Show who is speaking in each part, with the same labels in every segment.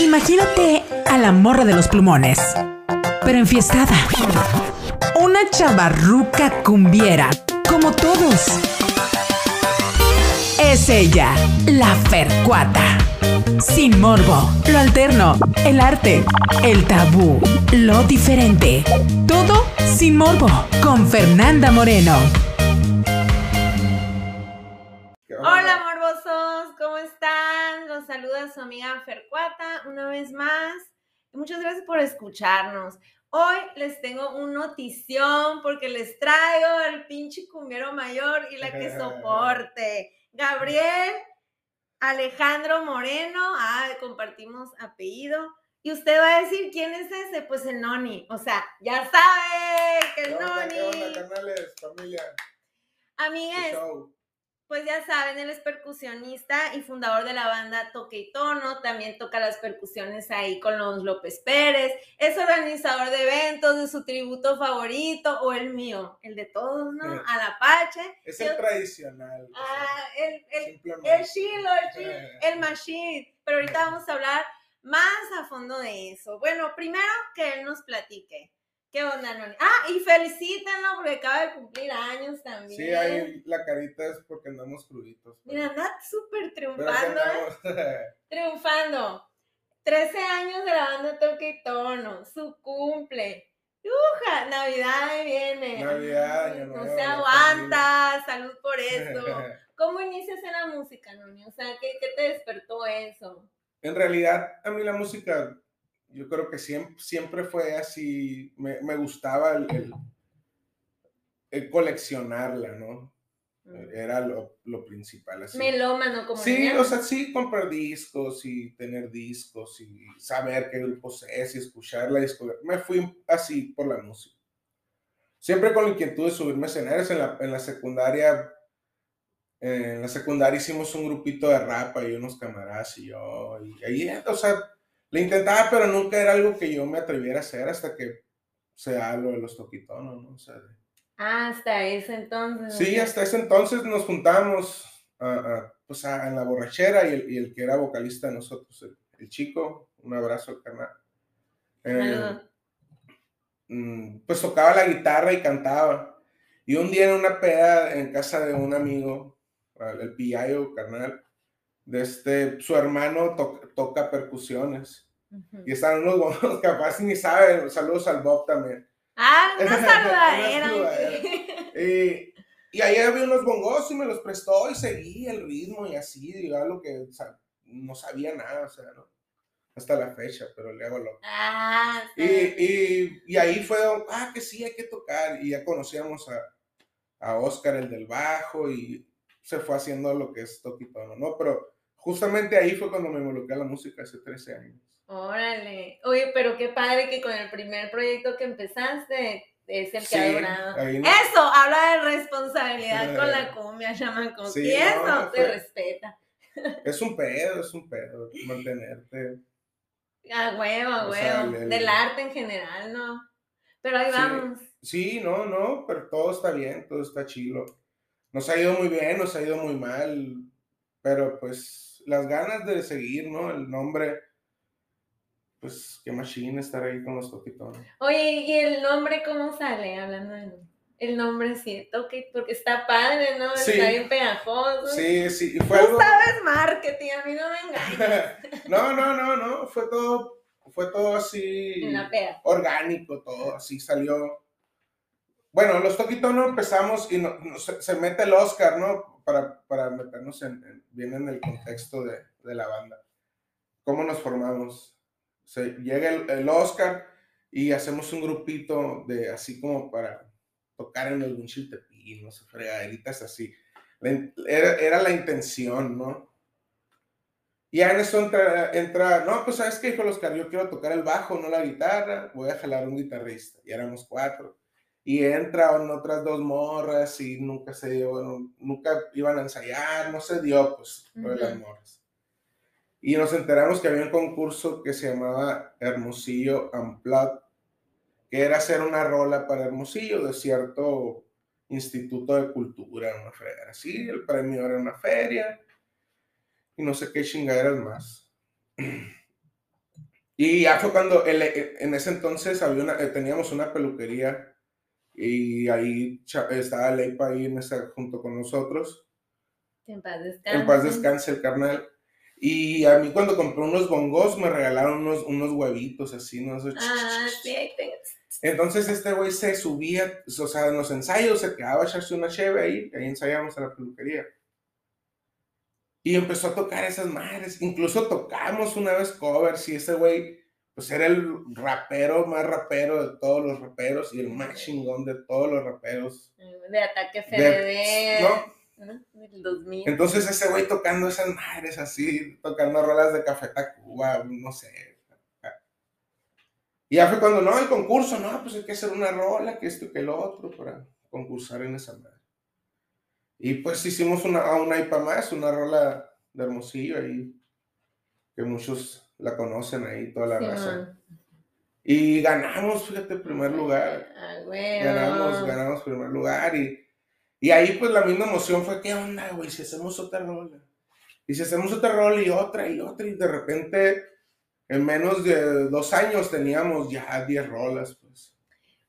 Speaker 1: Imagínate a la morra de los plumones, pero enfiestada. Una chavarruca cumbiera, como todos. Es ella, la Fercuata. Sin morbo, lo alterno, el arte, el tabú, lo diferente. Todo sin morbo, con Fernanda Moreno.
Speaker 2: Los saluda su amiga Fercuata una vez más. Muchas gracias por escucharnos. Hoy les tengo un notición porque les traigo al pinche cumbiero mayor y la que soporte. Gabriel Alejandro Moreno, ah, compartimos apellido. Y usted va a decir, ¿quién es ese? Pues el Noni. O sea, ya sabe que el
Speaker 3: ¿Qué onda,
Speaker 2: Noni.
Speaker 3: qué onda, canales, familia?
Speaker 2: Amigas. Pues ya saben, él es percusionista y fundador de la banda Toque y Tono, también toca las percusiones ahí con los López Pérez, es organizador de eventos de su tributo favorito o el mío, el de todos, ¿no?
Speaker 3: Sí.
Speaker 2: Al Apache.
Speaker 3: Es el tradicional. o sea,
Speaker 2: Ah, el, el, el chilo, el chilo,
Speaker 3: Eh.
Speaker 2: el machine. Pero ahorita vamos a hablar más a fondo de eso. Bueno, primero que él nos platique. ¿Qué onda, Noni? Ah, y felicítenlo porque acaba de cumplir años también.
Speaker 3: Sí, ahí la carita es porque andamos cruditos. pero-
Speaker 2: Mira, anda súper triunfando, ¿eh? Triunfando. 13 años de la banda Toque y Tono, su cumple. ¡Uja! Navidad ahí viene.
Speaker 3: Navidad, Año
Speaker 2: No
Speaker 3: Nuevo,
Speaker 2: se aguanta, salud por eso. ¿Cómo inicias en la música, Noni? O sea, ¿qué, qué te despertó eso?
Speaker 3: en realidad, a mí la música, yo creo que siempre, siempre fue así, me, me gustaba el, el- el coleccionarla, ¿no? Era lo, lo principal. Así.
Speaker 2: Melómano, como
Speaker 3: Sí,
Speaker 2: niña.
Speaker 3: o sea, sí, comprar discos y tener discos y saber qué grupos es y escuchar la discografía. Me fui así por la música. Siempre con la inquietud de subirme a escenarios. En la, en la secundaria, en la secundaria hicimos un grupito de rap y unos camaradas y yo. Y ahí, o sea, le intentaba, pero nunca era algo que yo me atreviera a hacer hasta que se da lo de los toquitonos, ¿no? O sea,
Speaker 2: hasta ese entonces.
Speaker 3: Sí, hasta ese entonces nos juntamos a- a, pues a- en la borrachera y el, y el que era vocalista de nosotros, el, el chico, un abrazo al canal.
Speaker 2: Saludos.
Speaker 3: pues tocaba la guitarra y cantaba. Y un día en una peda en casa de un amigo, el Pillayo, carnal, de este, su hermano to- toca percusiones.
Speaker 2: Ujú.
Speaker 3: Y estaban unos bonos, capaz ni saben, saludos al Bob también.
Speaker 2: Ah, una saludadera.
Speaker 3: Y, y ahí había unos bongos y me los prestó y seguí el ritmo y así, digo, lo que o sea, no sabía nada, o sea, ¿no? hasta la fecha, pero le hago lo.
Speaker 2: ah,
Speaker 3: y, y ahí fue, ah, que sí, hay que tocar. Y ya conocíamos a, a Oscar, el del bajo, y se fue haciendo lo que es toquitono, ¿no? Pero justamente ahí fue cuando me involucré a la música hace 13 años.
Speaker 2: Órale. Oye, pero qué padre que con el primer proyecto que empezaste es el que
Speaker 3: Sí,
Speaker 2: ha durado.
Speaker 3: no-
Speaker 2: Eso, habla de responsabilidad con la cumbia, chamaco.
Speaker 3: Sí,
Speaker 2: y eso
Speaker 3: no,
Speaker 2: se
Speaker 3: fue-
Speaker 2: respeta.
Speaker 3: Es un pedo, es un pedo mantenerte.
Speaker 2: A huevo, a
Speaker 3: sea,
Speaker 2: huevo.
Speaker 3: el-
Speaker 2: Del arte en general, ¿no? Pero ahí
Speaker 3: Sí.
Speaker 2: vamos.
Speaker 3: Sí, no, no, pero todo está bien, todo está chilo. Nos ha ido muy bien, nos ha ido muy mal, pero pues las ganas de seguir, ¿no? El nombre, pues qué machine estar ahí con los toquitones.
Speaker 2: Oye, ¿y el nombre cómo sale? Hablando de el nombre sí, toque, porque está padre, ¿no?
Speaker 3: Sí.
Speaker 2: Está bien pegajoso.
Speaker 3: Sí, sí, y fue
Speaker 2: Tú
Speaker 3: algo...
Speaker 2: sabes marketing, a mí no me engañes.
Speaker 3: No, no, no, no, fue todo, fue todo así
Speaker 2: En la peda.
Speaker 3: orgánico, todo así salió. Bueno, los toquitonos empezamos y no- no- se, se mete el Oscar, ¿no? Para, para meternos en, en- bien en el contexto de, de la banda. ¿Cómo nos formamos? Se, llega el, el Oscar y hacemos un grupito de así como para tocar en algún chiltepín, no sé, fregaderitas así. La Era, era la intención, ¿no? Y en eso entra, entra, no, pues sabes qué, hijo Oscar, yo quiero tocar el bajo, no la guitarra, voy a jalar un guitarrista. Y éramos cuatro. Y entran otras dos morras y nunca se dio, nunca iban a ensayar, no se dio, pues, lo de las morras. Y nos enteramos que había un concurso que se llamaba Hermosillo Unplugged, que era hacer una rola para Hermosillo de cierto instituto de cultura, una fregada así. El premio era una feria y no sé qué chingaderas más. Y ya fue cuando en ese entonces había una, teníamos una peluquería y ahí estaba Leipa ahí en esa, junto con nosotros.
Speaker 2: En paz descanse.
Speaker 3: En paz descanse el carnal. Y a mí cuando compré unos bongos me regalaron unos, unos huevitos así, ¿no?
Speaker 2: Ah, sí, ahí
Speaker 3: Entonces este güey se subía, o sea, en los ensayos se quedaba a echarse una cheve ahí, ahí ensayamos a la peluquería. Y empezó a tocar esas madres. Incluso tocamos una vez covers y ese güey, pues era el rapero más rapero de todos los raperos y el más chingón de todos los raperos.
Speaker 2: De Ataque FDD. ¿no? Del 2000.
Speaker 3: Entonces ese güey tocando esas madres así, tocando rolas de Café Tacuba, no sé. Y ya fue cuando, no, el concurso, no, pues hay que hacer una rola, que esto, que lo otro, para concursar en esa madre. Y pues hicimos una, una IPA más, una rola de Hermosillo ahí, que muchos la conocen ahí, toda la raza. Y ganamos, fíjate, primer lugar.
Speaker 2: Ah,
Speaker 3: ganamos, ganamos primer lugar. Y, y ahí pues la misma emoción fue, ¿qué onda, güey? Si hacemos otra rola. Y si hacemos otra rola y otra y otra, y de repente en menos de dos años teníamos ya 10 rolas, pues.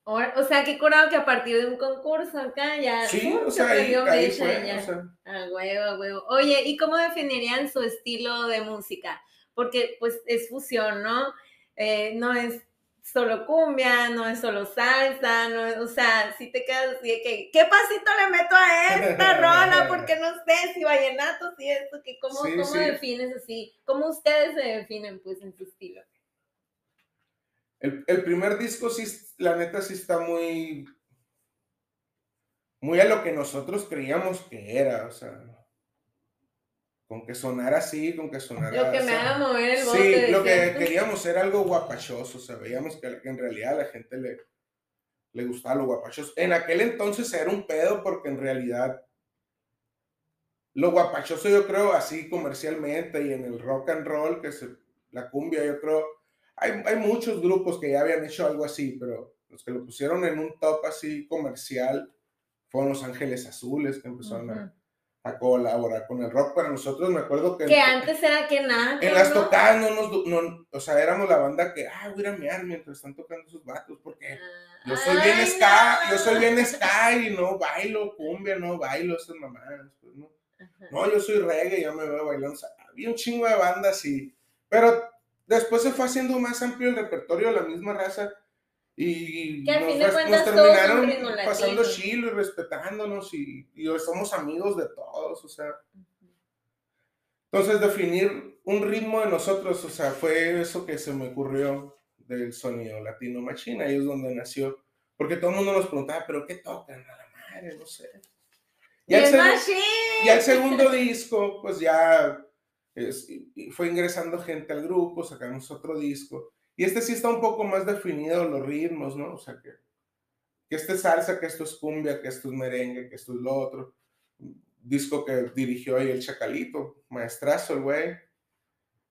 Speaker 2: O, sea, qué curado que a partir de un concurso acá ya.
Speaker 3: Sí, o sea, ahí, ahí fue,
Speaker 2: ya. A huevo, a huevo. Oye, ¿y cómo definirían su estilo de música? Porque, pues, es fusión, ¿no? Eh, no es solo cumbia, no es solo salsa, no o sea, si te quedas así de que, ¿qué pasito le meto a esta rola? Porque no sé si vallenato, si esto, que cómo, cómo defines así, cómo ustedes se definen, pues, en su estilo.
Speaker 3: El, el, primer disco sí, la neta sí está muy, muy a lo que nosotros creíamos que era, o sea, con que sonara así, con que sonara...
Speaker 2: Lo que me haga mover el bote.
Speaker 3: Sí, lo que queríamos era algo guapachoso, o sea, veíamos que, en realidad a la gente le, le gustaba lo guapachoso. En aquel entonces era un pedo porque en realidad lo guapachoso yo creo así comercialmente y en el rock and roll, que es la cumbia, yo creo hay, muchos grupos que ya habían hecho algo así, pero los que lo pusieron en un top así comercial fueron Los Ángeles Azules, que empezaron a, colaborar con el rock. Para nosotros me acuerdo que...
Speaker 2: Que antes era que nada.
Speaker 3: En las tocadas no nos... No, o sea, éramos la banda que, ah, voy a mear mientras están tocando sus vatos, porque yo soy bien ska, yo soy bien ska y no bailo cumbia, no bailo esas mamadas, pues, ¿no? No, yo soy reggae, ya me veo bailando. había un chingo de bandas y... Pero Después se fue haciendo más amplio el repertorio de la misma raza y
Speaker 2: nos,
Speaker 3: terminaron pasando chilo y respetándonos y, y somos amigos de todos, o sea. Entonces definir un ritmo de nosotros, o sea, fue eso que se me ocurrió del sonido latino machina, ahí es donde nació. Porque todo el mundo nos preguntaba, ¿pero qué tocan? A la madre, no sé.
Speaker 2: Y, el,
Speaker 3: y el segundo disco, pues ya fue ingresando gente al grupo, sacamos otro disco. Y este sí está un poco más definido los ritmos, ¿no? O sea, que, que este es salsa, que esto es cumbia, que esto es merengue, que esto es lo otro. Disco que dirigió ahí el Chacalito, maestrazo el güey.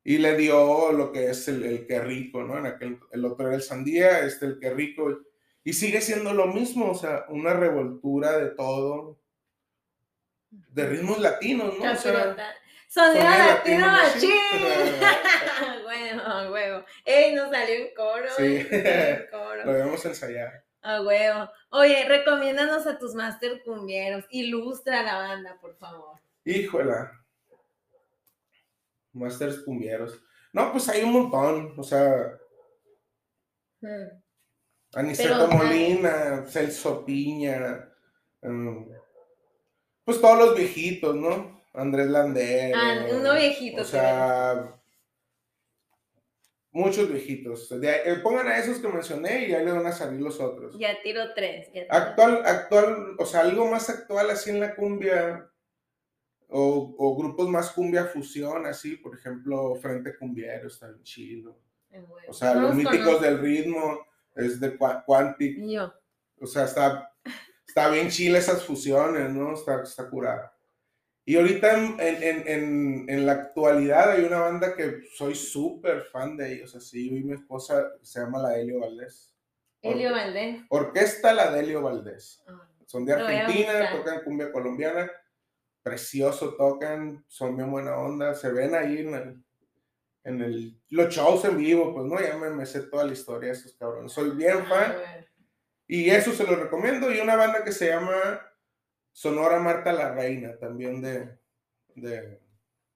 Speaker 3: Y le dio lo que es el, el que rico, ¿no? En aquel, el otro era el sandía, este el que rico. Y sigue siendo lo mismo, o sea, una revoltura de todo, de ritmos latinos, ¿no? O sea,
Speaker 2: Sonido latino machín. bueno, huevo. Ey, nos salió un coro.
Speaker 3: Sí. coro. Lo debemos ensayar.
Speaker 2: A huevo. Oye, recomiéndanos a tus máster cumbieros. Ilustra a la banda, por favor.
Speaker 3: Híjola. Masters cumbieros. No, pues hay un montón. O sea. Hmm. Aniceto Molina, Celso Piña. Um, pues todos los viejitos, ¿no? Andrés Lander.
Speaker 2: Ah, uno viejito.
Speaker 3: O sea, muchos viejitos. Eh, pongan a esos que mencioné y ya le van a salir los otros.
Speaker 2: Ya tiro tres.
Speaker 3: actual, actual, o sea, algo más actual así en la cumbia. O, grupos más cumbia fusión, así, por ejemplo, Frente Cumbiero está en chilo. O sea, los míticos del ritmo es de Quantic.
Speaker 2: Yo.
Speaker 3: O sea, está, está bien chile esas fusiones, ¿no? Está, está curada. Y ahorita en, la actualidad hay una banda que soy súper fan de ellos, así, yo y mi esposa se llama la Helio Valdés.
Speaker 2: Helio Valdés.
Speaker 3: Orquesta la Delio Valdés. Ah, son de Argentina, tocan cumbia colombiana, precioso tocan, son bien buena onda, se ven ahí en en el, los shows en vivo, pues no, ya me, me sé toda la historia de esos cabrones. Soy bien
Speaker 2: Ah,
Speaker 3: fan y eso se lo recomiendo. Y una banda que se llama Sonora Marta la Reina, también de, de,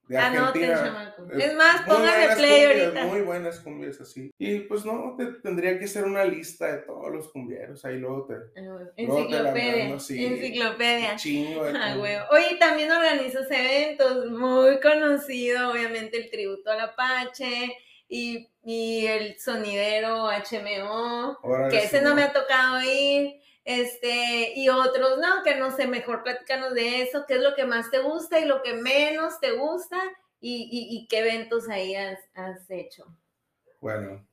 Speaker 3: de Argentina.
Speaker 2: Es más, póngale play
Speaker 3: cumbias,
Speaker 2: ahorita.
Speaker 3: Muy buenas cumbias así. Y pues no, te, tendría que ser una lista de todos los cumbieros. Ahí luego te...
Speaker 2: Ah.
Speaker 3: Luego te
Speaker 2: Enciclopedia.
Speaker 3: mando, sí.
Speaker 2: Enciclopedia.
Speaker 3: Chingo de
Speaker 2: Ah. Oye, también organizas eventos, muy conocido, obviamente, el tributo al Apache y, y el sonidero HMO,
Speaker 3: Órale,
Speaker 2: que ese ¿no? me ha tocado ir, este, y otros, no, que no sé, mejor platícanos de eso, qué es lo que más te gusta y lo que menos te gusta y, y- qué eventos ahí has, has hecho.
Speaker 3: Bueno.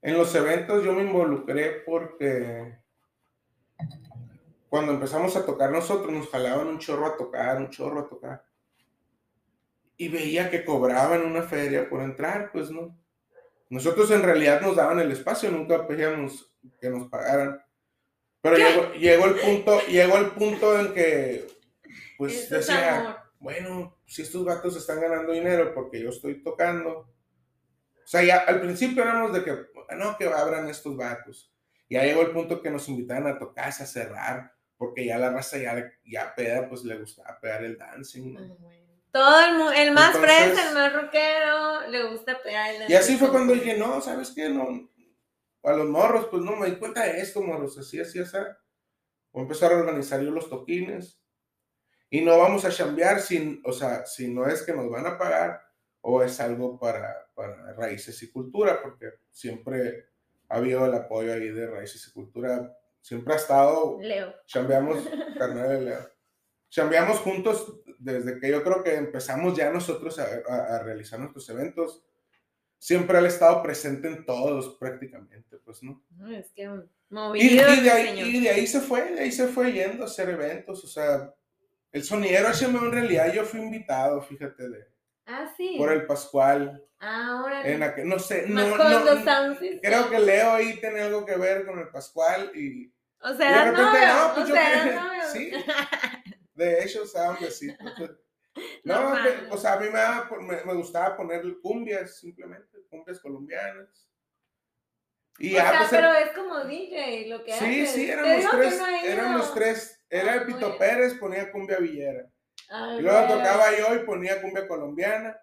Speaker 3: En los eventos yo me involucré porque cuando empezamos a tocar nosotros nos jalaban un chorro a tocar, un chorro a tocar. Y veía que cobraban una feria por entrar, pues no. Nosotros en realidad nos daban el espacio, nunca pedíamos que nos pagaran. Pero llegó, llegó el punto, llegó el punto en que pues
Speaker 2: Eso
Speaker 3: decía, bueno, si estos vatos están ganando dinero porque yo estoy tocando. O sea, ya al principio éramos de que, no, que abran estos vatos. Ya llegó el punto que nos invitaban a tocarse, a cerrar, porque ya la raza ya, ya peda, pues le gustaba pegar el dancing. ¿no?
Speaker 2: Ah, bueno. Todo el, el más
Speaker 3: Entonces-
Speaker 2: fresa, el más rockero, le gusta pegar el
Speaker 3: Y así fue cuando dije, no, ¿sabes qué? No, a los morros, pues no, me di cuenta de esto, morros, así, así, así. Voy a empezar a organizar yo los toquines. Y no vamos a chambear sin, o sea, si no es que nos van a pagar o es algo para, para raíces y cultura, porque siempre ha habido el apoyo ahí de raíces y cultura. Siempre ha estado
Speaker 2: Leo.
Speaker 3: Chambeamos, carnal de Leo. Chambeamos juntos desde que yo creo que empezamos ya nosotros a, a- a realizar nuestros eventos. Siempre él ha estado presente en todos prácticamente, pues, ¿no?
Speaker 2: No, es que
Speaker 3: Y,
Speaker 2: movido.
Speaker 3: y de ahí, y de se fue, de ahí se fue yendo a hacer eventos, o sea, el sonidero HMO en realidad yo fui invitado, fíjate, de,
Speaker 2: Ah, sí.
Speaker 3: por el Pascual,
Speaker 2: Ahora.
Speaker 3: en aquel- no sé, no, no, creo que Leo ahí tiene algo que ver con el Pascual y,
Speaker 2: O
Speaker 3: Y
Speaker 2: sea,
Speaker 3: de repente,
Speaker 2: novio.
Speaker 3: no, pues
Speaker 2: o
Speaker 3: yo
Speaker 2: sea,
Speaker 3: que- sí. De hecho, estaban besitos. No,
Speaker 2: Normal.
Speaker 3: pe- o sea, a mí me, daba me, me gustaba poner cumbias, simplemente, cumbias colombianas. Y
Speaker 2: o
Speaker 3: ya,
Speaker 2: sea,
Speaker 3: pues,
Speaker 2: pero
Speaker 3: el-
Speaker 2: es como DJ lo que
Speaker 3: sí,
Speaker 2: haces.
Speaker 3: sí, éramos
Speaker 2: que
Speaker 3: tres,
Speaker 2: no
Speaker 3: éramos tres. Era
Speaker 2: Ah,
Speaker 3: el Pito
Speaker 2: bueno.
Speaker 3: Pérez, ponía cumbia villera.
Speaker 2: Ay,
Speaker 3: Y luego tocaba yo y ponía cumbia colombiana.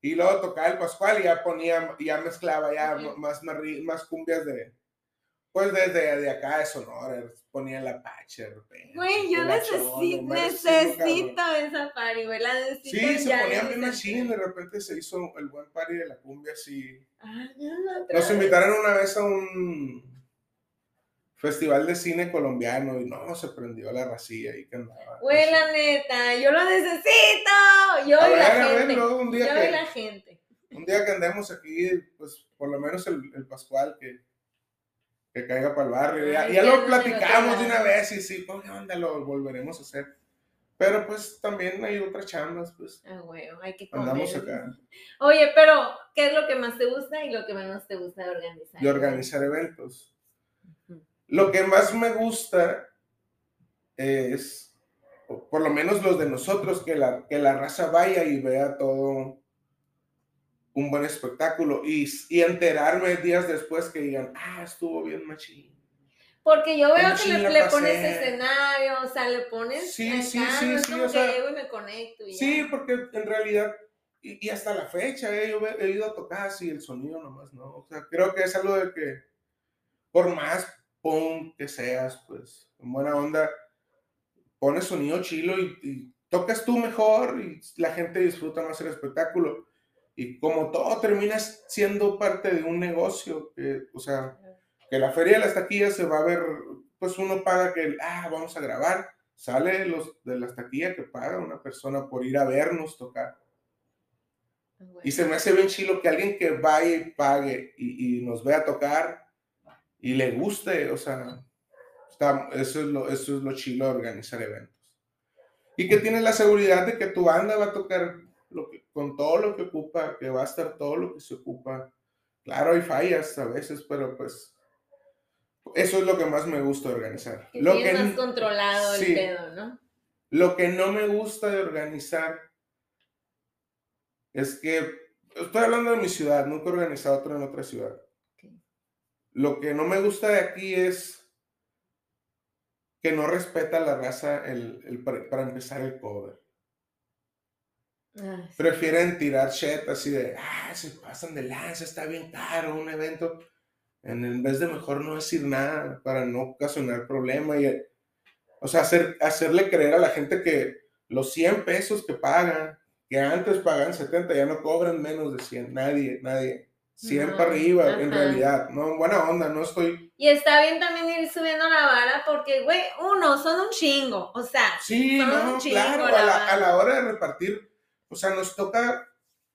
Speaker 3: Y luego tocaba el Pascual y ya ponía, ya mezclaba ya más, más, más cumbias de, pues desde de acá de Sonora, ponía el Apache.
Speaker 2: Güey, yo necesito, necesito esa party, güey. La necesito
Speaker 3: Sí, se
Speaker 2: ya
Speaker 3: bien
Speaker 2: me
Speaker 3: machín, de repente se hizo el buen party de la cumbia así.
Speaker 2: Ah,
Speaker 3: Nos invitaron una vez a un festival de cine colombiano y no, se prendió la racilla ahí que andaba.
Speaker 2: Güey, la neta, yo lo necesito. Yo
Speaker 3: A
Speaker 2: y la
Speaker 3: ver,
Speaker 2: gente.
Speaker 3: luego un día
Speaker 2: yo y
Speaker 3: que-
Speaker 2: la gente.
Speaker 3: Un día que andemos aquí, pues por lo menos el, el Pascual que, que caiga para el barrio. Ya, ya lo platicamos de una vez y sí, pues onda, lo volveremos a hacer. Pero pues también hay otras chambas, pues
Speaker 2: Ah, güey, hay que comer.
Speaker 3: andamos acá
Speaker 2: Oye, pero, ¿qué es lo que más te gusta y lo que menos te gusta de organizar?
Speaker 3: de organizar eventos. Lo que más me gusta es, por lo menos los de nosotros, que la, que la raza vaya y vea todo un buen espectáculo y, y enterarme días después que digan, ah, estuvo bien machín.
Speaker 2: Porque yo veo que le, le pones escenario, o sea, le pones.
Speaker 3: Sí,
Speaker 2: acá,
Speaker 3: sí,
Speaker 2: no
Speaker 3: sí,
Speaker 2: es
Speaker 3: sí,
Speaker 2: como
Speaker 3: o
Speaker 2: que
Speaker 3: sea,
Speaker 2: llego y me conecto. Y ya.
Speaker 3: Sí, porque en realidad, y, y hasta la fecha, eh, yo he, he ido a tocar así el sonido nomás, ¿no? O sea, creo que es algo de que, por más punk que seas, pues, en buena onda, pones sonido chilo y, y tocas tú mejor y la gente disfruta más el espectáculo. Y como todo termina siendo parte de un negocio, que, o sea, que la feria de las taquillas se va a ver, pues uno paga que, ah, vamos a grabar, sale los de las taquillas que paga una persona por ir a vernos tocar.
Speaker 2: Ah.
Speaker 3: Y se me hace bien chilo que alguien que vaya y pague y, y nos vea tocar y le guste, o sea, está, eso, es lo, eso es lo chilo de organizar eventos. Y que tienes la seguridad de que tu banda va a tocar lo que, con todo lo que ocupa, que va a estar todo lo que se ocupa. Claro, hay fallas a veces, pero pues eso es lo que más me gusta organizar.
Speaker 2: Que
Speaker 3: Lo que,
Speaker 2: más controlado
Speaker 3: sí.
Speaker 2: el pedo, ¿no?
Speaker 3: lo que no me gusta de organizar es que estoy hablando de mi ciudad, nunca he organizado otro en otra ciudad. Lo que no me gusta de aquí es que no respeta la raza el, para empezar el cover. Prefieren tirar shit así de, ah, se pasan de lanza, está bien caro un evento. En vez de mejor no decir nada para no ocasionar problema y, o sea, hacer, hacerle creer a la gente que los 100 pesos que pagan, que antes pagaban 70, ya no cobran menos de 100, nadie, nadie. 100 para arriba, en realidad, no, buena onda, no estoy...
Speaker 2: Y está bien también ir subiendo la vara porque, güey, uno, son un chingo, o sea...
Speaker 3: Sí, no, claro, a la hora de repartir o sea, nos toca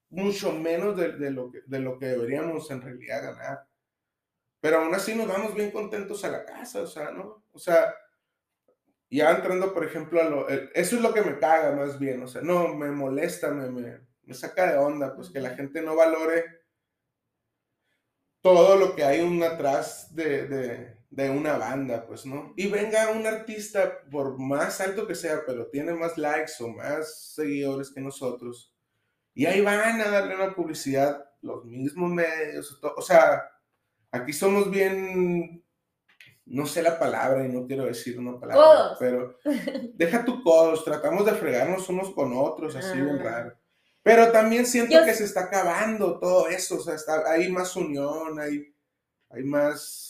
Speaker 3: mucho menos de, lo que, de lo que deberíamos en realidad ganar. Pero aún así nos vamos bien contentos a la casa, o sea, ¿no? O sea, ya entrando, por ejemplo, a lo, eso es lo que me caga más bien, o sea, no, me molesta, me, me, me saca de onda, pues que la gente no valore todo lo que hay un atrás de, de una banda, pues, ¿no? Y venga un artista, por más alto que sea, pero tiene más likes o más seguidores que nosotros, y ahí van a darle una publicidad los mismos medios, o sea, aquí somos bien, no sé la palabra y no quiero decir una palabra, pero deja tu codos, tratamos de fregarnos unos con otros, así bien raro. Pero también siento que se está acabando todo eso, o sea, está, hay más unión, hay, hay más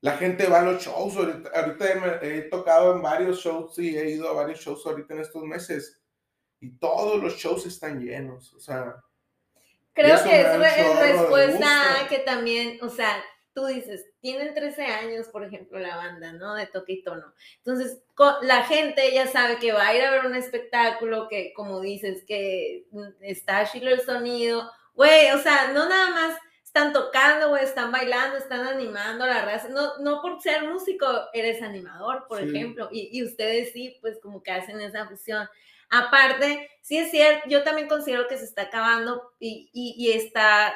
Speaker 3: la gente va a los shows. Ahorita, he, tocado en varios shows y he ido a varios shows ahorita en estos meses. Y todos los shows están llenos. O sea.
Speaker 2: Creo que es respuesta que también, o sea, tú dices, tienen 13 años, por ejemplo, la banda, ¿no? De toque y tono. Entonces, la gente ya sabe que va a ir a ver un espectáculo que, como dices, que está chilo el sonido. Güey, o sea, no nada más están tocando, güey, están bailando, están animando a la raza. No, no por ser músico eres animador, por ejemplo, y, y, ustedes sí, pues como que hacen esa fusión. Aparte, sí es cierto, yo también considero que se está acabando y, y, y está,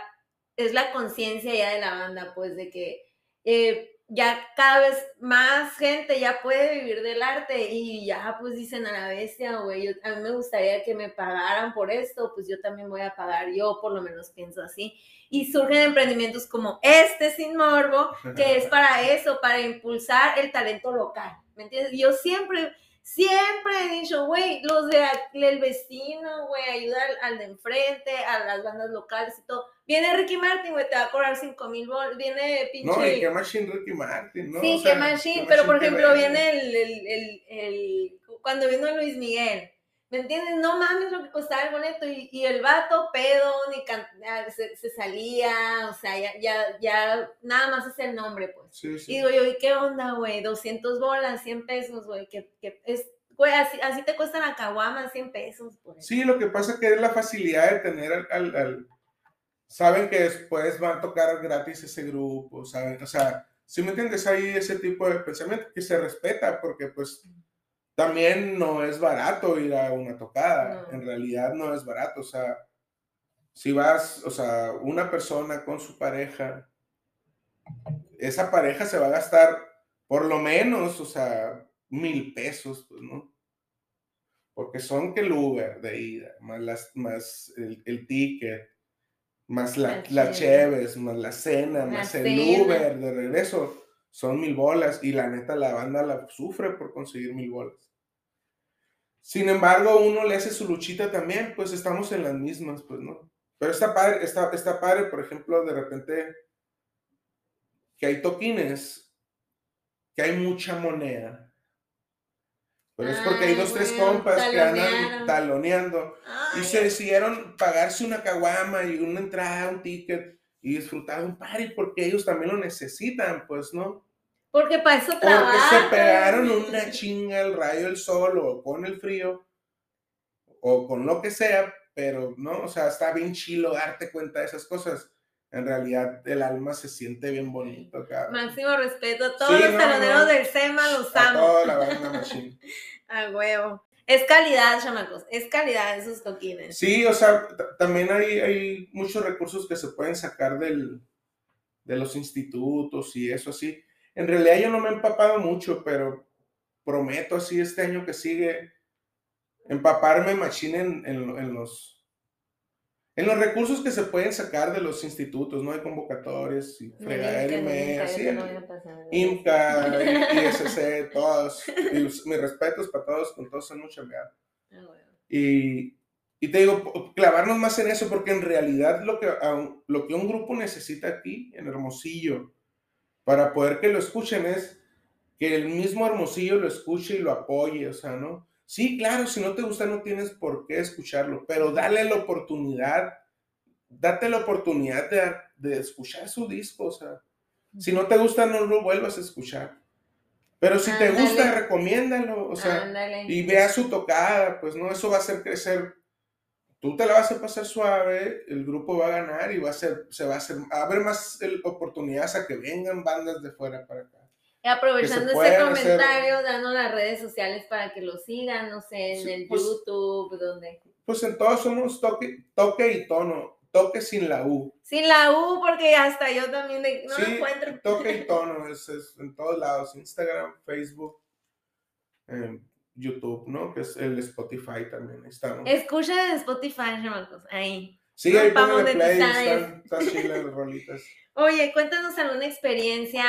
Speaker 2: es la conciencia ya de la banda, pues de que eh, ya cada vez más gente ya puede vivir del arte y ya pues dicen a la bestia, güey, a mí me gustaría que me pagaran por esto, pues yo también voy a pagar, yo por lo menos pienso así. Y surgen emprendimientos como este sin morbo, que es para eso, para impulsar el talento local, ¿me entiendes? Yo siempre Siempre he dicho, güey, los de el vecino, güey, ayuda al, de enfrente, a las bandas locales y todo. Viene Ricky Martin, güey, te va a cobrar 5 mil bolas. Viene
Speaker 3: pinche. No, y qué machine Ricky Martin, ¿no?
Speaker 2: Sí, qué machine, pero por ejemplo, viene el, el, el, el, Cuando vino Luis Miguel ¿Me entiendes? No mames lo que costaba el boleto y, y el vato pedo ni ah, se, se, salía, o sea, ya, ya, ya, nada más es el nombre, pues. Sí, sí. Y digo yo, ¿y qué onda, güey? 200 bolas, 100 pesos, güey, que, que es, güey, así, así te cuestan a Caguama 100 pesos, pues.
Speaker 3: Sí, lo que pasa que es la facilidad de tener al, al, al, saben que después van a tocar gratis ese grupo, ¿saben? O sea, si me entiendes, hay ese tipo de pensamiento que se respeta porque, pues también no es barato ir a una tocada, en realidad no es barato, o sea, si vas, o sea, una persona con su pareja, esa pareja se va a gastar por lo menos, o sea, mil pesos, pues, ¿no? Porque son que el Uber de ida, más, las, más el, ticket, más la, la, Cheves, más la cena, más el Uber de regreso, son mil bolas y la neta la banda la sufre por conseguir mil bolas. Sin embargo, uno le hace su luchita también, pues estamos en las mismas, pues, ¿no? Pero está padre, está, está padre, por ejemplo, de repente que hay toquines, que hay mucha moneda. Pero es porque hay dos, tres compas que andan taloneando y se decidieron pagarse una caguama y una entrada, un ticket y disfrutar un party porque ellos también lo necesitan, pues, ¿no?
Speaker 2: Porque para eso trabajan.
Speaker 3: Porque se pegaron una chinga el rayo del sol o con el frío o con lo que sea, pero no, o sea, está bien chilo darte cuenta de esas cosas. En realidad el alma se siente bien bonito acá.
Speaker 2: Máximo respeto a todos los taloneros del SEMA, los amo. A
Speaker 3: toda la banda machine.
Speaker 2: a huevo. Es calidad, chamacos, es calidad esos toquines.
Speaker 3: Sí, o sea, también hay, hay muchos recursos que se pueden sacar del, de los institutos y eso así. En realidad yo no me he empapado mucho, pero prometo así este año que sigue empaparme machine en, en, los en los recursos que se pueden sacar de los institutos, ¿no? Hay convocatorias y fregadera sí, IMCA, ISC, todos. mis respetos para todos, con todos son mucho ah, Y, y te digo, clavarnos más en eso, porque en realidad lo que, lo que un grupo necesita aquí, en Hermosillo, para poder que lo escuchen es que el mismo Hermosillo lo escuche y lo apoye, o sea, ¿no? Sí, claro, si no te gusta no tienes por qué escucharlo, pero dale la oportunidad, date la oportunidad de, escuchar su disco, o sea, si no te gusta no lo vuelvas a escuchar. Pero si te gusta, recomiéndalo, o sea, y vea su tocada, pues no, eso va a hacer crecer. Tú te la vas a pasar suave, el grupo va a ganar y va a ser, se va a hacer, a haber más oportunidades a que vengan bandas de fuera para acá
Speaker 2: aprovechando ese comentario, dando las redes sociales para que lo sigan, no sé, en el pues, YouTube, donde.
Speaker 3: Pues en todos somos toque, toque y tono, toque sin la U.
Speaker 2: Sin la U, porque hasta yo también no lo encuentro.
Speaker 3: Toque y tono, es, en todos lados, Instagram, Facebook, YouTube, ¿no? Que es el Spotify también, estamos.
Speaker 2: Escuchen en Spotify, chamacos, ahí.
Speaker 3: Sí, ahí pongan play, están, están las rolitas.
Speaker 2: Oye, cuéntanos alguna experiencia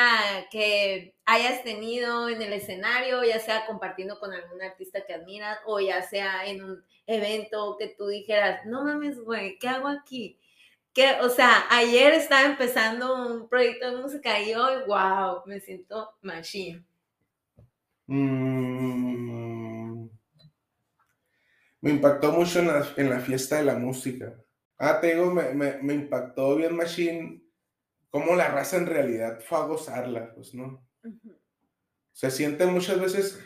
Speaker 2: que hayas tenido en el escenario, ya sea compartiendo con algún artista que admiras o ya sea en un evento que tú dijeras, no mames, güey, ¿qué hago aquí? Que, o sea, ayer estaba empezando un proyecto de música y hoy, wow, me siento machine.
Speaker 3: Mm. me impactó mucho en la, fiesta de la música. Ah, te digo, me, me impactó bien machine cómo la raza en realidad fue a gozarla, pues, ¿no? Se siente muchas veces,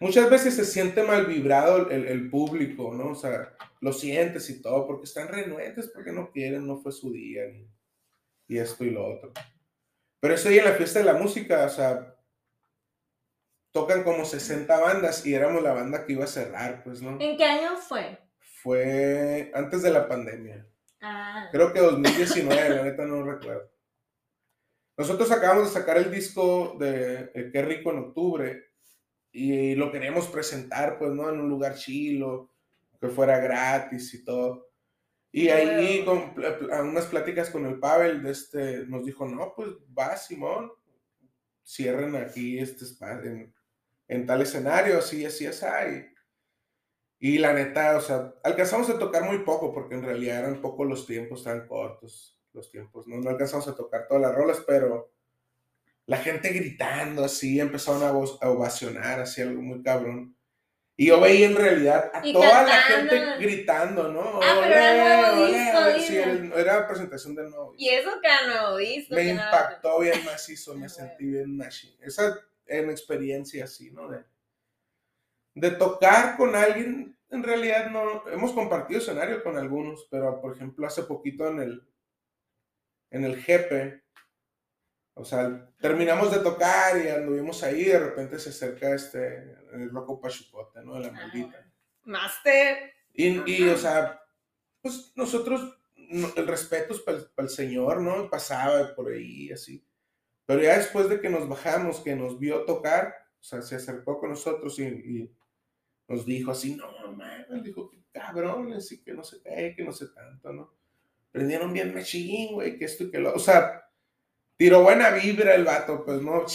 Speaker 3: muchas veces se siente mal vibrado el, público, ¿no? O sea, lo sientes y todo, porque están renuentes, porque no quieren, no fue su día, y esto y lo otro. Pero eso ahí en la fiesta de la música, o sea, tocan como 60 bandas y éramos la banda que iba a cerrar, pues, ¿no?
Speaker 2: ¿En qué año fue?
Speaker 3: Fue antes de la pandemia. Ah. Creo que 2019, la neta no recuerdo. Nosotros acabamos de sacar el disco de Qué rico en octubre y lo queríamos presentar, pues, ¿no? En un lugar chilo, que fuera gratis y todo. Y ahí, con unas pláticas con el Pavel, de este, nos dijo, no, pues va, Simón, cierren aquí este espacio, en, en, tal escenario, así, así, así. Y, la neta, o sea, alcanzamos a tocar muy poco, porque en realidad eran poco los tiempos tan cortos los tiempos. No, no alcanzamos a tocar todas las rolas, pero la gente gritando así, empezaron a, a ovacionar así, algo muy cabrón. Y yo veía en realidad a toda la gente gritando, ¿no?
Speaker 2: Ah, pero era nuevo disco,
Speaker 3: sí, era presentación del nuevo
Speaker 2: disco. Y eso que era nuevo disco.
Speaker 3: Me impactó bien macizo, me sentí bien machine. Esa en experiencia así, ¿no? De, de tocar con alguien, en realidad no, hemos compartido escenario con algunos, pero por ejemplo hace poquito en el, en el jefe. O sea, terminamos de tocar y anduvimos ahí y de repente se acerca este, el loco Pachucote, ¿no? De la ah, maldita.
Speaker 2: Master.
Speaker 3: Y, y, o sea, pues nosotros, el respeto es para el, Señor, ¿no? Pasaba por ahí, así. Pero ya después de que nos bajamos, que nos vio tocar, o sea, se acercó con nosotros y, nos dijo así, no, man, dijo, que cabrones y que no sé qué, que no sé tanto, ¿no? prendieron bien machín, güey, que esto y que lo, o sea, tiró buena vibra el vato, pues no,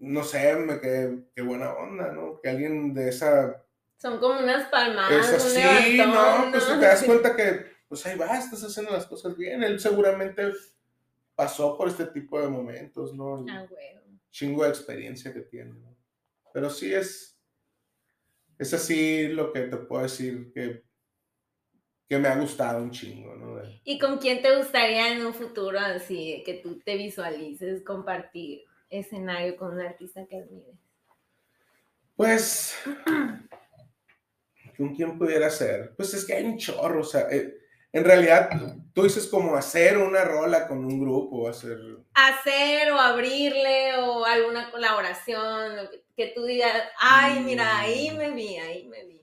Speaker 3: no sé, me quedé, qué buena onda, ¿no? Que alguien de esa...
Speaker 2: Son como unas palmadas,
Speaker 3: es así, ¿no? Pues te das cuenta que, pues ahí va, estás haciendo las cosas bien, él seguramente pasó por este tipo de momentos, ¿no?
Speaker 2: Ah, güey.
Speaker 3: Chingo de experiencia que tiene, ¿no? Pero sí es, es así lo que te puedo decir, que que me ha gustado un chingo, ¿no?
Speaker 2: ¿Y con quién te gustaría en un futuro así que tú te visualices compartir escenario con un artista que admires?
Speaker 3: Pues, ¿con quién pudiera ser? Pues es que hay un chorro, o sea, eh, en realidad tú dices como hacer una rola con un grupo, hacer...
Speaker 2: Hacer o abrirle o alguna colaboración, que, que tú digas, ay, mira, ahí mm. me vi, ahí me vi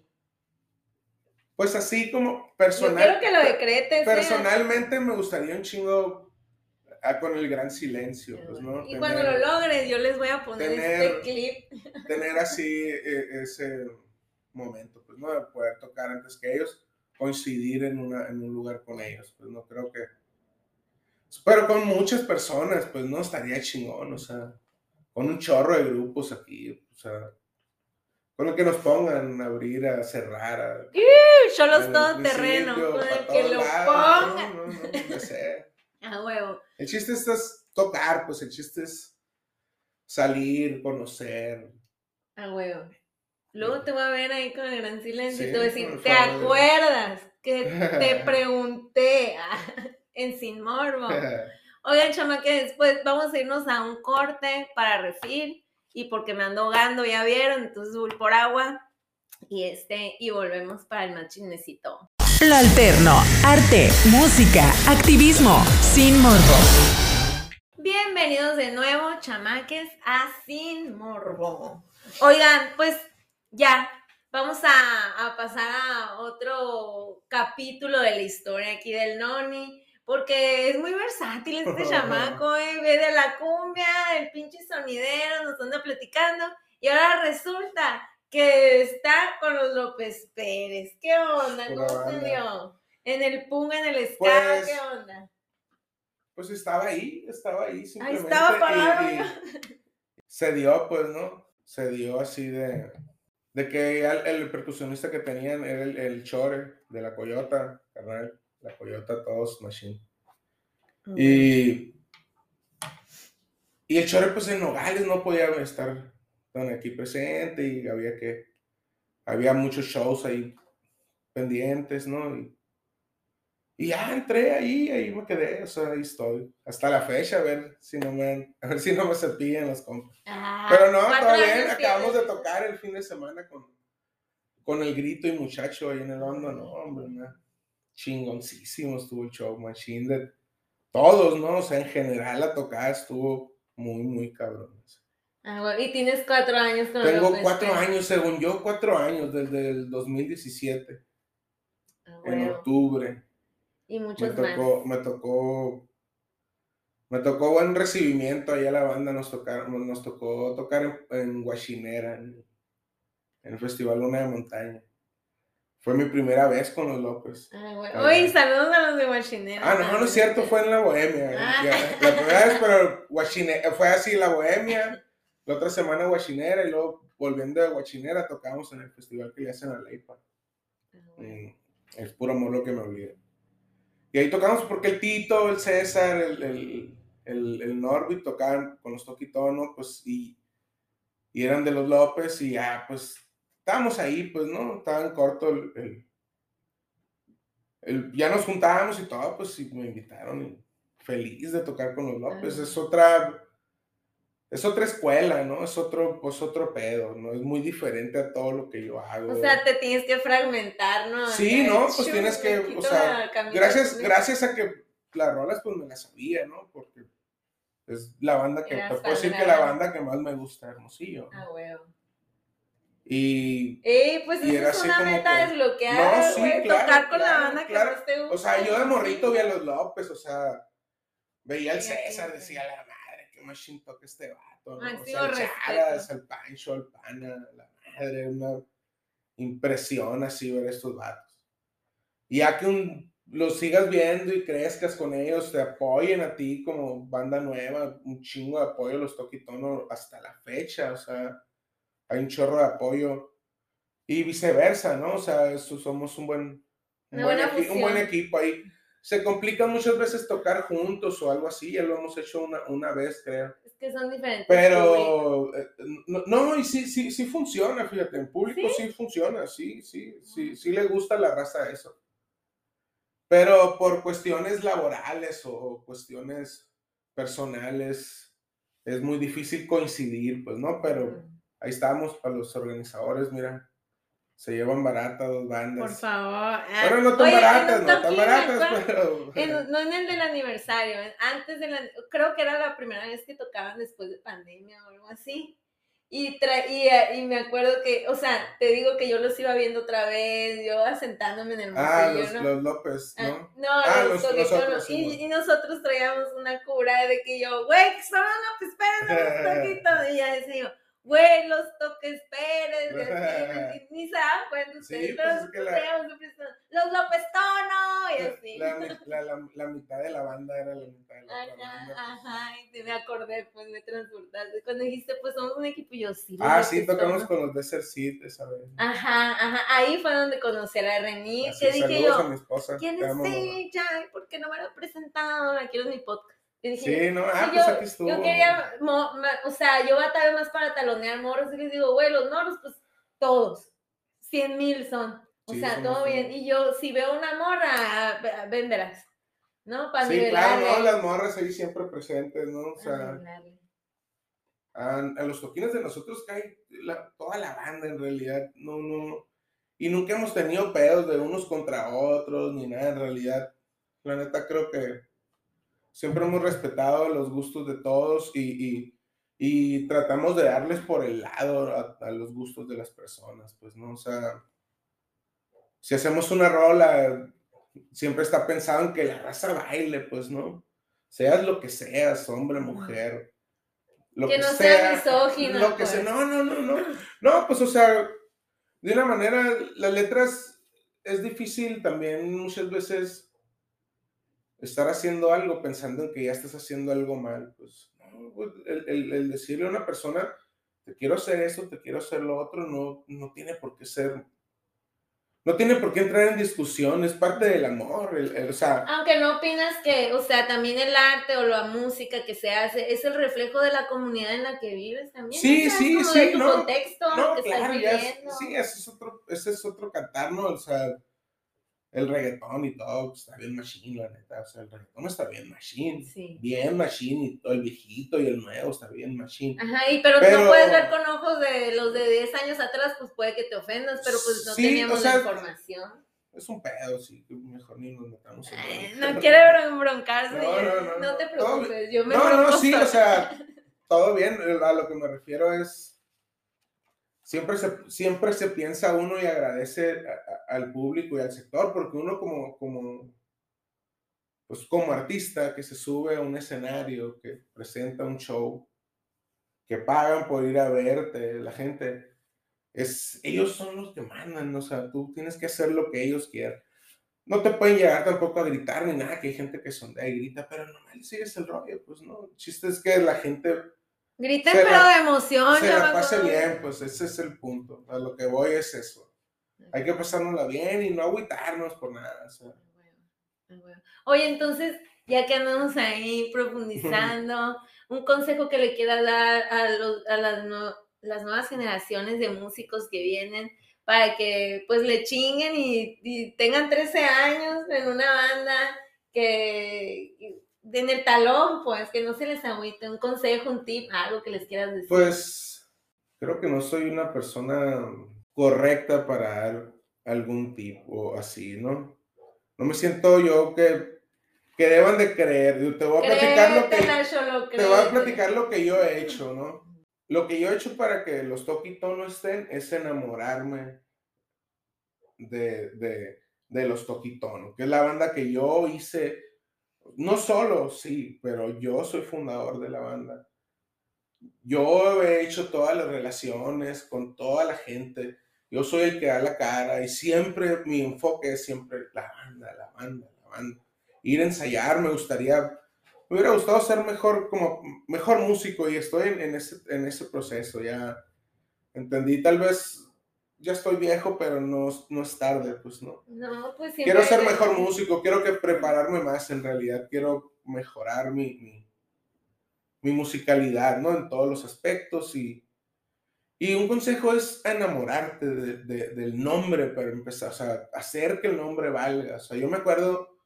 Speaker 3: pues así como personal.
Speaker 2: que lo decretes.
Speaker 3: Personalmente me gustaría un chingo ah, con el gran silencio, pues, ¿no?
Speaker 2: Y cuando lo logres, yo les voy a poner este clip.
Speaker 3: Tener así e, ese momento, pues, ¿no? De poder tocar antes que ellos. coincidir en, una, en un lugar con ellos. Pues no creo que... Pero con muchas personas, pues no estaría chingón, o sea, con un chorro de grupos aquí, o sea, con el que nos pongan a abrir, a cerrar. A,
Speaker 2: Cholos todo terreno, con el que lo pongan.
Speaker 3: No, no, no, no sé.
Speaker 2: A huevo.
Speaker 3: El chiste es tocar, pues el chiste es salir, conocer.
Speaker 2: A huevo. Luego te voy a ver ahí con el gran silencio y te voy a decir, ¿te
Speaker 3: favor.
Speaker 2: acuerdas que te pregunté en Sin Morbo? Oigan, chama, que después vamos a irnos a un corte para refil y porque me ando ahogando, ya vieron, entonces voy por agua y este y volvemos para el más chismecito.
Speaker 1: Lo alterno, arte, música, activismo, sin morbo.
Speaker 2: Bienvenidos de nuevo, chamaques, a Sin Morbo. Oigan, pues ya, vamos a, a pasar a otro capítulo de la historia aquí del Noni, porque es muy versátil este chamaco, eh, ve de la cumbia, el pinche sonidero, nos anda platicando, y ahora resulta que está con los López Pérez. ¿Qué onda? ¿Cómo se dio? En el punk, en el ska,
Speaker 3: Pues,
Speaker 2: ¿qué onda?
Speaker 3: Pues estaba ahí, estaba ahí.
Speaker 2: Ahí estaba parado.
Speaker 3: y se dio, pues, ¿no? Se dio así de, de que el, el percusionista que tenían era el, el Chore de la Coyota, carnal. La Coyota, todos machine. Y, y el Chore, pues en Nogales no podía estar tan aquí presente y había que, había muchos shows ahí pendientes, ¿no? Y, y ya entré ahí, ahí me quedé, o sea, ahí estoy. Hasta la fecha, a ver si no me, a ver si no me cepillan los compas.
Speaker 2: Ah,
Speaker 3: Pero no, todo bien, acabamos de tocar el fin de semana con, con el grito y muchacho ahí en el hondo, no, hombre, una chingoncísimo estuvo el show, machine de todos, ¿no? O sea, en general la tocada estuvo muy, muy cabrón.
Speaker 2: Ah, bueno, y tienes cuatro años con
Speaker 3: Tengo cuatro años, según yo, cuatro años, desde el 2017,
Speaker 2: Ah,
Speaker 3: en
Speaker 2: bueno,
Speaker 3: octubre.
Speaker 2: Y
Speaker 3: Me
Speaker 2: muchos
Speaker 3: tocó, me tocó, me tocó buen recibimiento ahí a la banda, nos, tocaron, nos tocó tocar en, en Guachinera, en, en el Festival Luna de Montaña. Fue mi primera vez con los López.
Speaker 2: Ah, bueno.
Speaker 3: Ah,
Speaker 2: Oye, saludos a los de Guachinera.
Speaker 3: Ah, no, no es cierto, fue en la Bohemia.
Speaker 2: Ah.
Speaker 3: la primera vez, pero Guachine- fue así la Bohemia, la otra semana Guachinera y luego volviendo de Guachinera tocamos en el festival que le hacen a Leipa.
Speaker 2: Ah, bueno.
Speaker 3: Mm, Es puro amor lo que me olvida. Y ahí tocamos porque el Tito, el César, el, el, el, el Norbit tocaban con los toquitonos, pues, y, y eran de los López, y ya, pues, estábamos ahí, pues, ¿no? En corto el, el- el- ya nos juntábamos y todo, pues, y me invitaron, y feliz de tocar con los López.
Speaker 2: Ah.
Speaker 3: Es otra, es otra escuela, ¿no? Es otro, pues, otro pedo, ¿no? Es muy diferente a todo lo que yo hago.
Speaker 2: O sea, te tienes que fragmentar, ¿no?
Speaker 3: Sí, ¿no? Pues
Speaker 2: chu,
Speaker 3: tienes que, o sea, gracias, gracias a que las rolas pues me las sabía, ¿no? Porque es la banda que,
Speaker 2: Eras
Speaker 3: te puedo decir que
Speaker 2: la banda.
Speaker 3: que más me gusta, Hermosillo.
Speaker 2: Ah, huevo.
Speaker 3: Y,
Speaker 2: Ey, pues
Speaker 3: Y era
Speaker 2: es
Speaker 3: así
Speaker 2: una meta
Speaker 3: que-
Speaker 2: desbloqueada,
Speaker 3: No, sí,
Speaker 2: güey,
Speaker 3: claro,
Speaker 2: tocar con la banda
Speaker 3: claro.
Speaker 2: que más te gusta.
Speaker 3: o sea, yo de morrito vi a los López, o sea, veía al César, decía la madre, qué machine toca este vato, ¿no?
Speaker 2: Máximo
Speaker 3: o sea, el. Charas, el Pancho, el Pana, la madre, una impresión así ver estos vatos. Y ya que un- los sigas viendo y crezcas con ellos, te apoyen a ti como banda nueva, un chingo de apoyo los Toquitono hasta la fecha, o sea, hay un chorro de apoyo y viceversa, ¿no? O sea, somos un buen, un buen, equi- un buen equipo ahí. Se complica muchas veces tocar juntos o algo así, ya lo hemos hecho una, una vez, creo.
Speaker 2: Es que son diferentes.
Speaker 3: Pero eh, no, no, y sí, sí, sí funciona, fíjate, en público sí, funciona, sí, sí, sí, sí le gusta a la raza eso. Pero por cuestiones laborales o cuestiones personales es muy difícil coincidir, pues, ¿no? Pero ahí estamos para los organizadores, mira, se llevan baratas dos bandas.
Speaker 2: Por favor.
Speaker 3: Pero no tan
Speaker 2: Oye,
Speaker 3: baratas,
Speaker 2: un
Speaker 3: no tan baratas, pero...
Speaker 2: en- no en el del aniversario, antes de la, creo que era la primera vez que tocaban después de pandemia o algo así. Y, tra- y, eh, y me acuerdo que, o sea, te digo que yo los iba viendo otra vez, yo asentándome en el
Speaker 3: Ah,
Speaker 2: museo,
Speaker 3: los,
Speaker 2: ¿no?
Speaker 3: los López,
Speaker 2: Ah,
Speaker 3: ¿no?
Speaker 2: No,
Speaker 3: Ah,
Speaker 2: los
Speaker 3: los- nosotros, sí,
Speaker 2: y, nosotros traíamos una cura de que yo, güey, son los López Pérez, los toquetones. Y ya decía yo, güey, los toques Pérez, ni, ustedes, pero pues la, los López Tono, y así.
Speaker 3: La, la, la, mitad de la banda era la mitad de la
Speaker 2: banda. Ajá, y me acordé, pues me transportaste. Cuando dijiste, pues somos un equipo, y yo sí.
Speaker 3: Ah, sí, tocamos con los Desert Seed esa vez.
Speaker 2: Ajá, ajá, ahí fue donde conocí a la Reni, que dije yo, a mi esposa, ¿quién es ella? ¿Por qué no me la ha presentado? La quiero en mi podcast
Speaker 3: sí, no, ah, pues aquí estuvo.
Speaker 2: Yo quería, o sea, yo batallé más para talonear morros y les digo, güey, los morros, pues todos, 100 mil son. O sea, todo bien. Y yo, si veo una morra, venderás, ¿no?
Speaker 3: Para sí, claro, ¿no? Las morras ahí siempre presentes, ¿no? O sea, a, los toquines de nosotros cae toda la banda en realidad, no, no. Y nunca hemos tenido pedos de unos contra otros, ni nada, en realidad. La neta creo que siempre hemos respetado los gustos de todos y, tratamos de darles por el lado a, los gustos de las personas, pues, ¿no? O sea, si hacemos una rola, siempre está pensado en que la raza baile, pues, ¿no? Seas lo que seas, hombre, mujer.
Speaker 2: Lo que, no sea, misógino.
Speaker 3: Lo que sea, pues. no, no, no, no. No, pues, o sea, de una manera, las letras es difícil también muchas veces estar haciendo algo pensando en que ya estás haciendo algo mal, pues, pues el, decirle a una persona, te quiero hacer esto, te quiero hacer lo otro, no, no tiene por qué ser, no tiene por qué entrar en discusión, es parte del amor, o sea...
Speaker 2: Aunque no opinas que, o sea, también el arte o la música que se hace es el reflejo de la comunidad en la que vives también.
Speaker 3: Sí, sí, sí,
Speaker 2: de tu contexto, que claro,
Speaker 3: sí, ese es otro, ese es otro cantar, ¿no? O sea el reggaetón y todo, pues, está bien machine, la neta. O sea, el reggaetón está bien machine. Sí. Bien machine y todo el viejito y el nuevo está bien machine.
Speaker 2: Ajá, y pero, no puedes ver con ojos de los de 10 años atrás, pues puede que te ofendas, pero pues no teníamos la información.
Speaker 3: Es un pedo, sí, mejor ni nos metamos
Speaker 2: en No quiere broncarse, no, no, no, no, te preocupes, yo me No,
Speaker 3: no, sí, o sea, todo bien, a lo que me refiero es siempre se, siempre se piensa uno y agradece al público y al sector, porque uno como, como, pues como artista que se sube a un escenario, que presenta un show, que pagan por ir a verte, la gente, es, ellos son los que mandan, o sea, tú tienes que hacer lo que ellos quieran. No te pueden llegar tampoco a gritar ni nada, que hay gente que sondea y grita, pero no, sigues el rollo, pues no. El chiste es que la gente
Speaker 2: Griten, pero de emoción.
Speaker 3: Se la pase bien, pues ese es el punto. A lo que voy es eso. Hay que pasárnosla bien y no agüitarnos por nada.
Speaker 2: Oye, entonces, ya que andamos ahí profundizando, un consejo que le quiera dar a, los, a las, las, nuevas generaciones de músicos que vienen para que pues le chinguen y, y tengan 13 años en una banda que en el talón, pues, que no se les agüite, un consejo, un tip, algo que les quieras decir.
Speaker 3: Pues, creo que no soy una persona correcta para dar algún tip o así, ¿no? No me siento yo que, que deban de creer. Te voy a platicar lo que, te voy a platicar lo que yo he hecho, ¿no? Lo que yo he hecho para que los toquitos no estén es enamorarme de, de, de los Toquitonos, que es la banda que yo hice no solo, sí, pero yo soy fundador de la banda. Yo he hecho todas las relaciones con toda la gente. Yo soy el que da la cara y siempre mi enfoque es siempre la banda, la banda, la banda. Ir a ensayar, me gustaría, me hubiera gustado ser mejor, como mejor músico y estoy en, ese, en ese proceso. Ya entendí, tal vez ya estoy viejo, pero no, no es tarde, pues no.
Speaker 2: No, pues
Speaker 3: Quiero ser mejor músico, quiero que prepararme más en realidad, quiero mejorar mi, mi, musicalidad, ¿no? En todos los aspectos y, y un consejo es enamorarte del nombre para empezar, o sea, hacer que el nombre valga. O sea, yo me acuerdo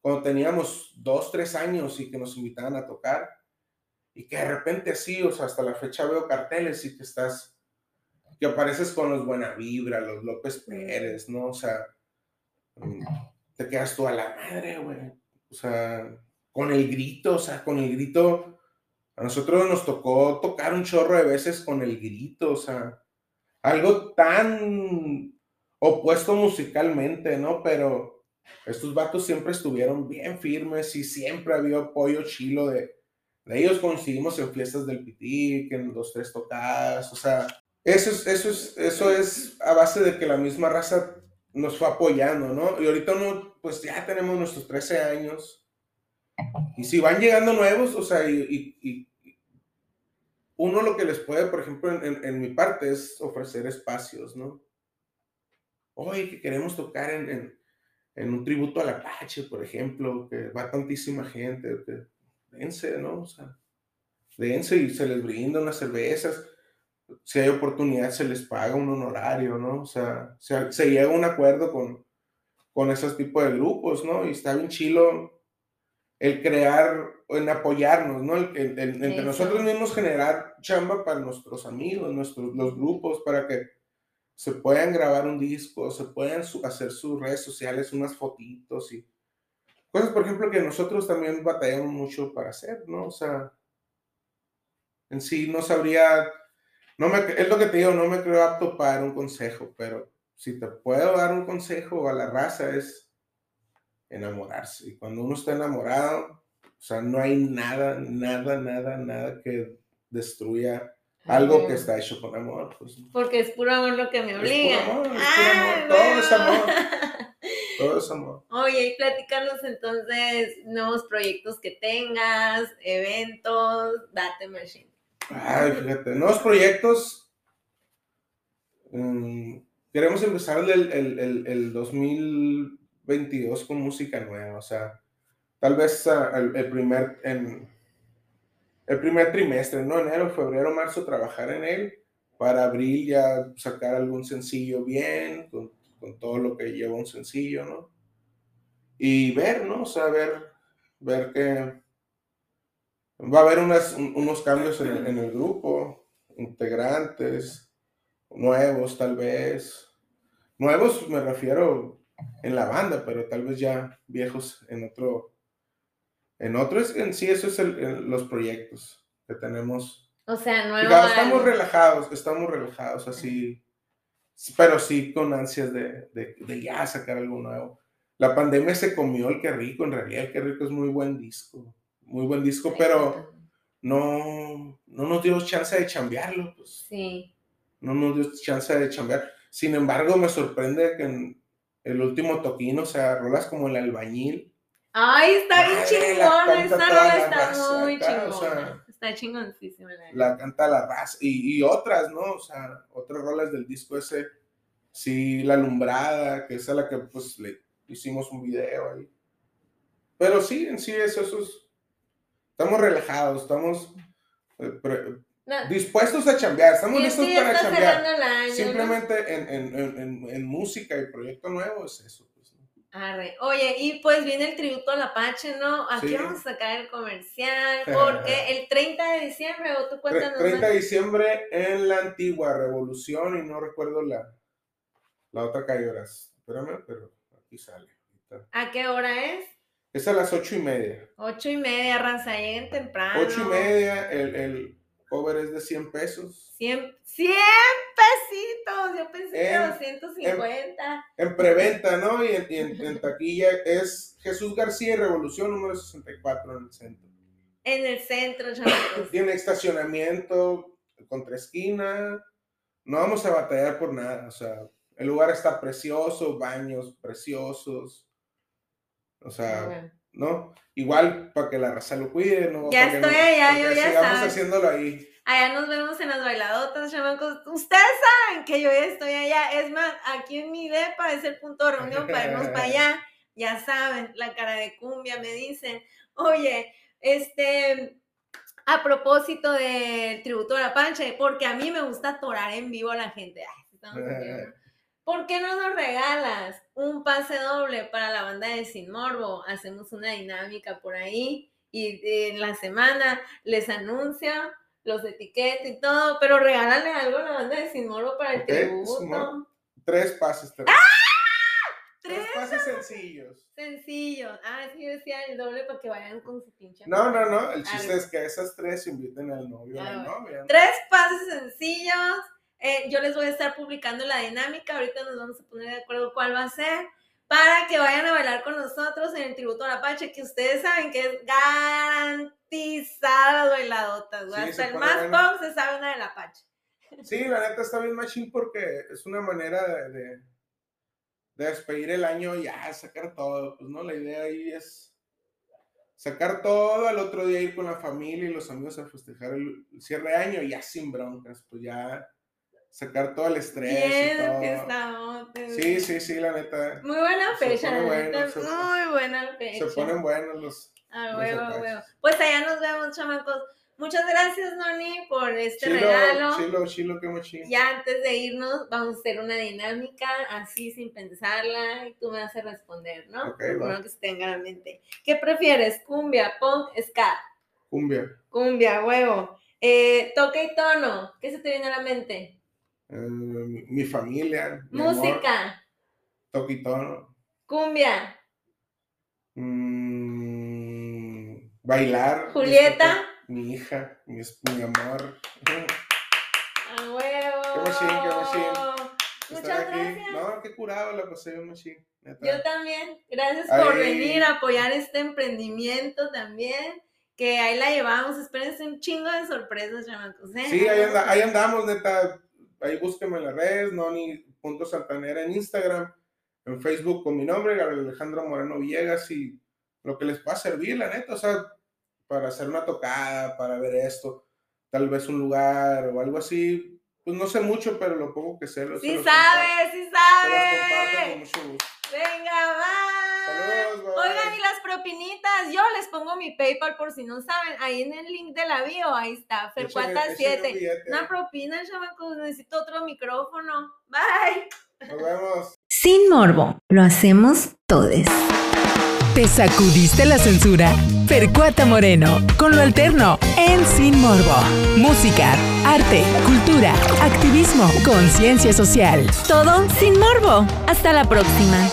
Speaker 3: cuando teníamos dos, tres años y que nos invitaban a tocar y que de repente así, o sea, hasta la fecha veo carteles y que estás que apareces con los Buena Vibra, los López Pérez, ¿no? O sea, mm, te quedas tú a la madre, güey. O sea, con el grito, o sea, con el grito. A nosotros nos tocó tocar un chorro de veces con el grito, o sea, algo tan opuesto musicalmente, ¿no? Pero estos vatos siempre estuvieron bien firmes y siempre había apoyo chilo de, de ellos coincidimos en fiestas del pitic, en dos, tres tocadas, o sea, eso es, eso es, eso es a base de que la misma raza nos fue apoyando, ¿no? Y ahorita uno, pues ya tenemos nuestros 13 años. Y si van llegando nuevos, o sea, y, uno lo que les puede, por ejemplo, en, mi parte es ofrecer espacios, ¿no? Oye, que queremos tocar en, un tributo al Apache, por ejemplo, que va tantísima gente, que dense, ¿no? O sea, dense y se les brinda unas cervezas si hay oportunidad se les paga un honorario, ¿no? O sea, se, llega a un acuerdo con, con esos tipos de grupos, ¿no? Y está bien chilo el crear, en apoyarnos, ¿no? El, entre nosotros mismos generar chamba para nuestros amigos, nuestros, los grupos, para que se puedan grabar un disco, se puedan hacer sus redes sociales, unas fotitos y cosas, por ejemplo, que nosotros también batallamos mucho para hacer, ¿no? O sea, en sí no sabría no me, es lo que te digo, no me creo apto para dar un consejo, pero si te puedo dar un consejo a la raza es enamorarse. Y cuando uno está enamorado, o sea, no hay nada, nada, nada, nada que destruya algo que está hecho con amor. Pues.
Speaker 2: Porque es puro amor lo que me obliga. Es puro amor, es puro
Speaker 3: amor. Ah, todo es amor. Todo es amor.
Speaker 2: Oye, y platícanos entonces nuevos proyectos que tengas, eventos, date machine.
Speaker 3: Ay, fíjate, nuevos proyectos. Mm, queremos empezar el, el, el, 2022 con música nueva, o sea, tal vez ah, el, primer, en, el primer trimestre, ¿no? Enero, febrero, marzo, trabajar en él para abril ya sacar algún sencillo bien, con, con todo lo que lleva un sencillo, ¿no? Y ver, ¿no? O sea, ver, ver que Va a haber unos cambios en el, grupo, integrantes, nuevos tal vez. Nuevos me refiero en la banda, pero tal vez ya viejos en otro. En otro, es, en sí, eso es los proyectos que tenemos.
Speaker 2: O sea, nuevos.
Speaker 3: Estamos relajados, estamos relajados, así. Pero sí con ansias de, de, ya sacar algo nuevo. La pandemia se comió el que rico, en realidad el que rico es muy buen disco muy buen disco, pero no, no nos dio chance de chambearlo, pues.
Speaker 2: Sí.
Speaker 3: No nos dio chance de chambear. Sin embargo, me sorprende que en el último toquín, o sea, rolas como el albañil.
Speaker 2: Ay, está bien chingón, esa rola está muy chingona. está chingoncísima.
Speaker 3: La, canta la raza. Y, y, otras, ¿no? O sea, otras rolas del disco ese. Sí, La Alumbrada, que es a la que pues le hicimos un video ahí. Pero sí, en sí, eso, eso es Estamos relajados, estamos eh, dispuestos a chambear, estamos listos para chambear. Simplemente en, música y proyecto nuevo es eso. Pues,
Speaker 2: Oye, y pues viene el tributo al Apache, ¿no? Aquí vamos a sacar el comercial, porque el 30 de diciembre, o tú cuéntanos.
Speaker 3: 30 de diciembre en la antigua Revolución, y no recuerdo la, la otra calle horas. Espérame, pero aquí sale.
Speaker 2: ¿A qué hora es?
Speaker 3: Es a las ocho y media.
Speaker 2: Ocho y media, raza, lleguen temprano.
Speaker 3: Ocho y media, el, el cover es de 100 pesos.
Speaker 2: 100, 100 pesitos, yo pensé que era 250.
Speaker 3: En, preventa, ¿no? Y, en, en, taquilla es Jesús García Revolución número 64 en el centro.
Speaker 2: En el centro, chavos.
Speaker 3: Tiene estacionamiento contra esquina. No vamos a batallar por nada, o sea, el lugar está precioso, baños preciosos o sea, ¿no? Igual para que la raza lo cuide, ¿no?
Speaker 2: Ya estoy allá, yo ya
Speaker 3: sigamos haciéndolo ahí.
Speaker 2: Allá nos vemos en las bailadotas, chamacos. Ustedes saben que yo ya estoy allá. Es más, aquí en mi depa es el punto de reunión para irnos para allá. Ya saben, la cara de cumbia me dicen. Oye, este, a propósito del tributo a la pancha, porque a mí me gusta torar en vivo a la gente. Ay, estamos ¿Por qué no nos regalas un pase doble para la banda de Sin Morbo? Hacemos una dinámica por ahí y en la semana les anuncio, los etiqueto y todo, pero regálale algo a la banda de Sin Morbo para el tributo.
Speaker 3: Tres pases.
Speaker 2: Tres. ¡Ah!
Speaker 3: Tres, pases sencillos.
Speaker 2: Sencillos. Ah, sí, decía el doble para que vayan con su pinche.
Speaker 3: No, no, no. El chiste es que esas tres inviten al novio o a la novia.
Speaker 2: Tres pases sencillos eh, yo les voy a estar publicando la dinámica, ahorita nos vamos a poner de acuerdo cuál va a ser, para que vayan a bailar con nosotros en el tributo al Apache, que ustedes saben que es garantizada bailadotas. Hasta el más punk se sabe una del Apache.
Speaker 3: Sí, la neta está bien machín porque es una manera de, de, despedir el año y ya sacar todo. Pues no, la idea ahí es sacar todo, al otro día ir con la familia y los amigos a festejar el, cierre de año, ya sin broncas, pues ya sacar todo el estrés. y todo. sí, sí, sí, la neta.
Speaker 2: Muy buena fecha, muy buena fecha.
Speaker 3: Se ponen buenos los.
Speaker 2: Ah, huevo, huevo. Pues allá nos vemos, chamacos. Muchas gracias, Noni, por este regalo.
Speaker 3: Chilo, chilo, qué mochilo.
Speaker 2: Ya antes de irnos, vamos a hacer una dinámica así sin pensarla y tú me vas a responder, ¿no?
Speaker 3: Ok, va.
Speaker 2: que se tenga en mente. ¿Qué prefieres? ¿Cumbia, punk, ska?
Speaker 3: Cumbia.
Speaker 2: Cumbia, huevo. Eh, toque y tono. ¿Qué se te viene a la mente?
Speaker 3: Eh, mi familia.
Speaker 2: Música.
Speaker 3: tono.
Speaker 2: Cumbia.
Speaker 3: Mm, bailar.
Speaker 2: Julieta
Speaker 3: mi hija, mi, mi amor.
Speaker 2: ¡A huevo!
Speaker 3: ¡Qué machín, qué machín!
Speaker 2: Muchas gracias.
Speaker 3: No, qué curado la pasé machín.
Speaker 2: Yo también. Gracias por venir a apoyar este emprendimiento también. Que ahí la llevamos. Espérense un chingo de sorpresas, chamacos. ¿eh?
Speaker 3: Sí, ahí, ahí, andamos, neta. Ahí búsquenme en las redes, noni.santanera en Instagram, en Facebook con mi nombre, Alejandro Moreno Villegas, y lo que les pueda servir, la neta. O sea, para hacer una tocada, para ver esto, tal vez un lugar o algo así. Pues no sé mucho, pero lo poco que sé. Lo,
Speaker 2: sí sabe, sí sabe.
Speaker 3: mucho gusto.
Speaker 2: Venga, va. Oigan, y las propinitas, yo les pongo mi PayPal por si no saben, ahí en el link de la bio, ahí está, Fercuata7. Una propina, chamacos, necesito otro micrófono. Bye.
Speaker 3: Nos vemos.
Speaker 1: Sin morbo, lo hacemos todos. ¿Te sacudiste la censura? Percuata Moreno, con lo alterno, en Sin Morbo. Música, arte, cultura, activismo, conciencia social. Todo sin morbo. Hasta la próxima.